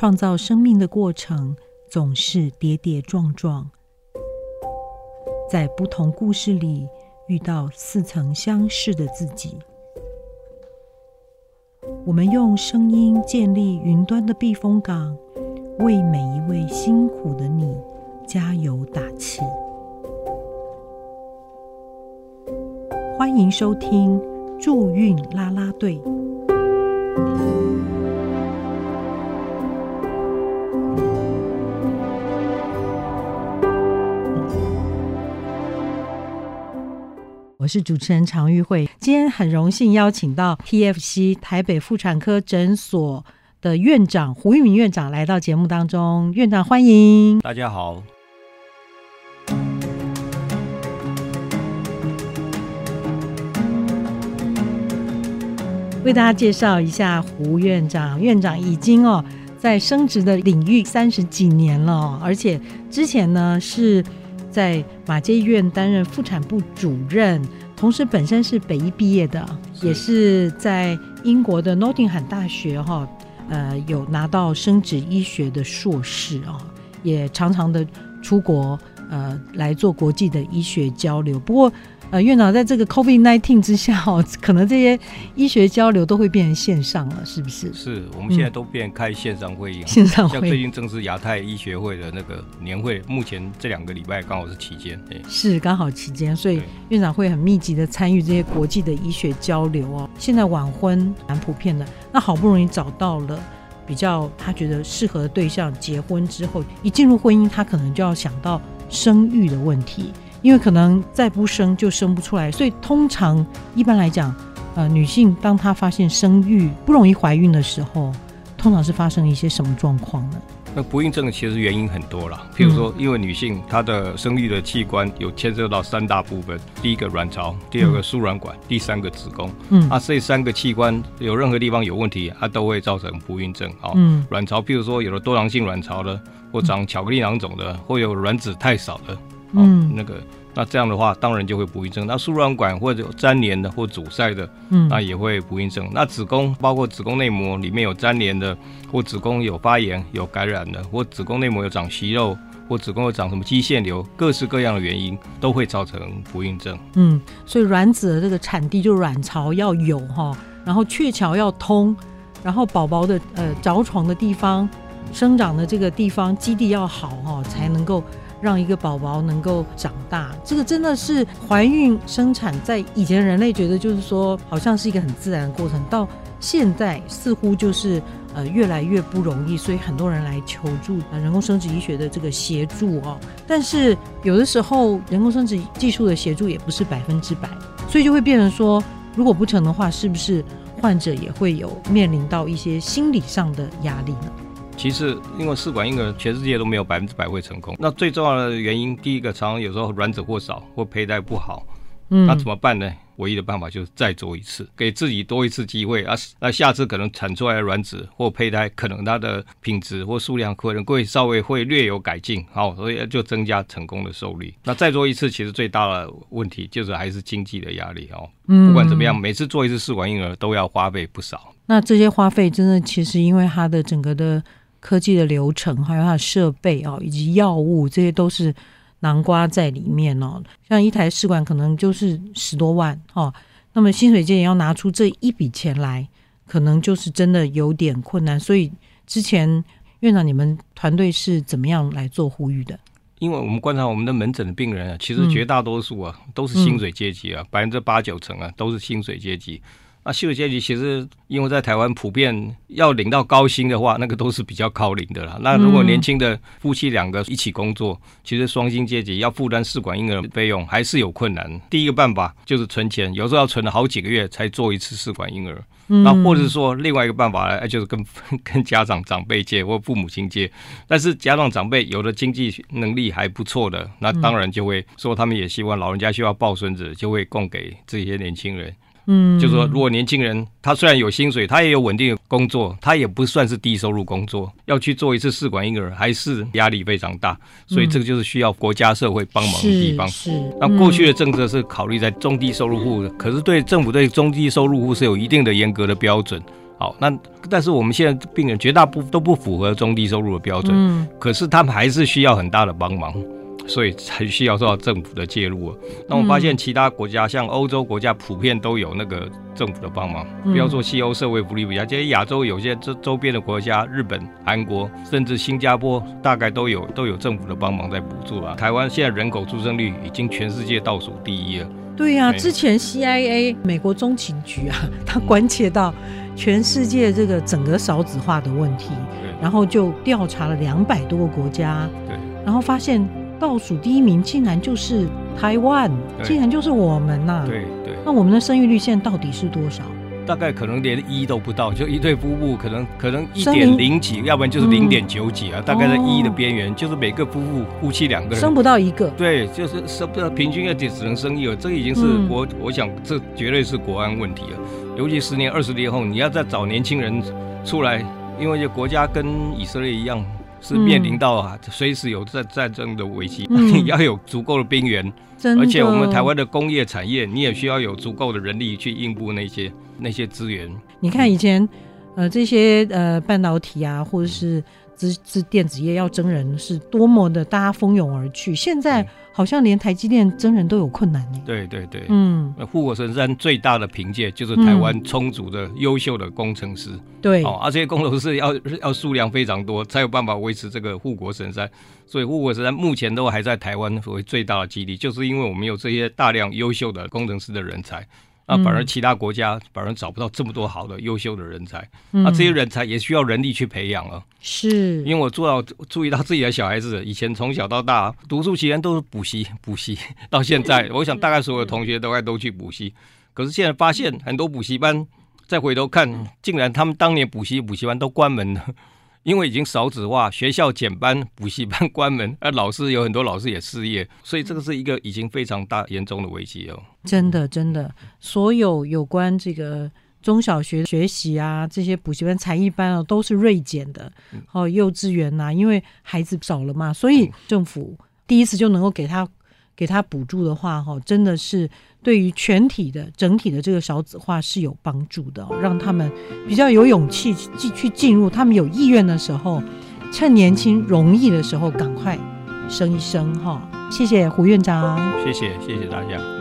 创造生命的过程总是跌跌撞撞，在不同故事里遇到似曾相识的自己。我们用声音建立云端的避风港，为每一位辛苦的你加油打气。欢迎收听助运啦啦队。我是主持人常玉慧，今天很荣幸邀请到 TFC 台北妇产科诊所的院长胡玉明院长来到节目当中，院长欢迎。大家好，为大家介绍一下胡院长。院长已经哦在生殖的领域三十几年了，而且之前呢是。在马偕医院担任妇产部主任，同时本身是北医毕业的，是也是在英国的诺丁汉大学哈，呃，有拿到生殖医学的硕士啊，也常常的出国呃来做国际的医学交流。不过。呃，院长在这个 COVID-19 之下哦，可能这些医学交流都会变成线上了，是不是？是，我们现在都变开线上会议。线上会最近正是亚太医学会的那个年会，目前这两个礼拜刚好是期间。是刚好期间，所以院长会很密集的参与这些国际的医学交流哦。现在晚婚蛮普遍的，那好不容易找到了比较他觉得适合的对象，结婚之后一进入婚姻，他可能就要想到生育的问题。因为可能再不生就生不出来，所以通常一般来讲，呃，女性当她发现生育不容易怀孕的时候，通常是发生一些什么状况呢？那不孕症其实原因很多啦，譬如说，因为女性她的生育的器官有牵涉到三大部分，第一个卵巢，第二个输卵管，嗯、第三个子宫。嗯，啊，这三个器官有任何地方有问题，它都会造成不孕症。哦，嗯，卵巢，譬如说有了多囊性卵巢的，或长巧克力囊肿的，或有卵子太少的。嗯，那个，那这样的话，当然就会不孕症。那输卵管或者有粘连的或阻塞的，嗯，那也会不孕症。那子宫包括子宫内膜里面有粘连的，或子宫有发炎、有感染的，或子宫内膜有长息肉，或子宫有长什么肌腺瘤，各式各样的原因都会造成不孕症。嗯，所以卵子的这个产地就卵巢要有哈，然后鹊桥要通，然后宝宝的呃着床的地方、生长的这个地方基地要好哈，才能够。让一个宝宝能够长大，这个真的是怀孕生产，在以前人类觉得就是说，好像是一个很自然的过程，到现在似乎就是呃越来越不容易，所以很多人来求助人工生殖医学的这个协助哦。但是有的时候人工生殖技术的协助也不是百分之百，所以就会变成说，如果不成的话，是不是患者也会有面临到一些心理上的压力呢？其实，因为试管婴儿全世界都没有百分之百会成功。那最重要的原因，第一个，常常有时候卵子过少或胚胎不好，嗯，那怎么办呢？唯一的办法就是再做一次，给自己多一次机会啊。那下次可能产出来的卵子或胚胎，可能它的品质或数量可能会稍微会略有改进，好，所以就增加成功的受力。那再做一次，其实最大的问题就是还是经济的压力哦。嗯，不管怎么样，每次做一次试管婴儿都要花费不少。那这些花费真的，其实因为它的整个的。科技的流程，还有它的设备哦，以及药物，这些都是南瓜在里面哦。像一台试管可能就是十多万哦，那么薪水界也要拿出这一笔钱来，可能就是真的有点困难。所以之前院长，你们团队是怎么样来做呼吁的？因为我们观察我们的门诊的病人啊，其实绝大多数啊、嗯、都是薪水阶级啊，百分之八九成啊都是薪水阶级。那薪水阶级其实，因为在台湾普遍要领到高薪的话，那个都是比较高龄的啦。那如果年轻的夫妻两个一起工作，嗯、其实双薪阶级要负担试管婴儿费用还是有困难。第一个办法就是存钱，有时候要存了好几个月才做一次试管婴儿。那、嗯、或者是说另外一个办法呢，就是跟 跟家长长辈借或父母亲借。但是家长长辈有的经济能力还不错的，那当然就会说他们也希望老人家需要抱孙子，就会供给这些年轻人。嗯，就是说，如果年轻人他虽然有薪水，他也有稳定的工作，他也不算是低收入工作，要去做一次试管婴儿，还是压力非常大。所以这个就是需要国家社会帮忙的地方。是，是那过去的政策是考虑在中低收入户的，可是对政府对中低收入户是有一定的严格的标准。好，那但是我们现在病人绝大部分都不符合中低收入的标准，嗯，可是他们还是需要很大的帮忙。所以才需要受到政府的介入啊。那我发现其他国家，像欧洲国家，普遍都有那个政府的帮忙。不要说西欧社会福利比较，这些亚洲有些周周边的国家，日本、韩国，甚至新加坡，大概都有都有政府的帮忙在补助啊。台湾现在人口出生率已经全世界倒数第一了。对呀、啊，之前 CIA 美国中情局啊，他关切到全世界这个整个少子化的问题，然后就调查了两百多个国家，对，然后发现。倒数第一名竟然就是台湾，竟然就是我们呐、啊！对对，那我们的生育率现在到底是多少？大概可能连一都不到，就一对夫妇可能可能一点零几，要不然就是零点九几啊，嗯、大概在一的边缘，就是每个夫妇夫妻两个人生不到一个。对，就是生不到平均也只只能生一个，这已经是国、嗯、我想这绝对是国安问题了。尤其十年二十年后，你要再找年轻人出来，因为这国家跟以色列一样。是面临到啊，随时有战战争的危机，嗯、你 要有足够的兵源，而且我们台湾的工业产业，你也需要有足够的人力去应付那些那些资源。你看以前，呃，这些呃半导体啊，或者是资资电子业要征人，是多么的大家蜂拥而去，现在。好像连台积电征人都有困难呢。对对对，嗯，那护国神山最大的凭借就是台湾充足的优秀的工程师。对，哦，而且工程师要要数量非常多，才有办法维持这个护国神山。所以护国神山目前都还在台湾为最大的基地，就是因为我们有这些大量优秀的工程师的人才。那反而其他国家反而找不到这么多好的优秀的人才，那、嗯啊、这些人才也需要人力去培养了。是，因为我做到注意到自己的小孩子，以前从小到大读书期间都是补习补习，到现在我想大概所有的同学都该都去补习，可是现在发现很多补习班，再回头看，竟然他们当年补习补习班都关门了。因为已经少子化，学校减班，补习班关门，而 老师有很多老师也失业，所以这个是一个已经非常大严重的危机哦。真的，真的，所有有关这个中小学学习啊，这些补习班、才艺班啊，都是锐减的。哦，幼稚园呐、啊，因为孩子少了嘛，所以政府第一次就能够给他给他补助的话，哈，真的是。对于全体的整体的这个少子化是有帮助的，让他们比较有勇气去去进入，他们有意愿的时候，趁年轻容易的时候赶快生一生哈。谢谢胡院长，谢谢谢谢大家。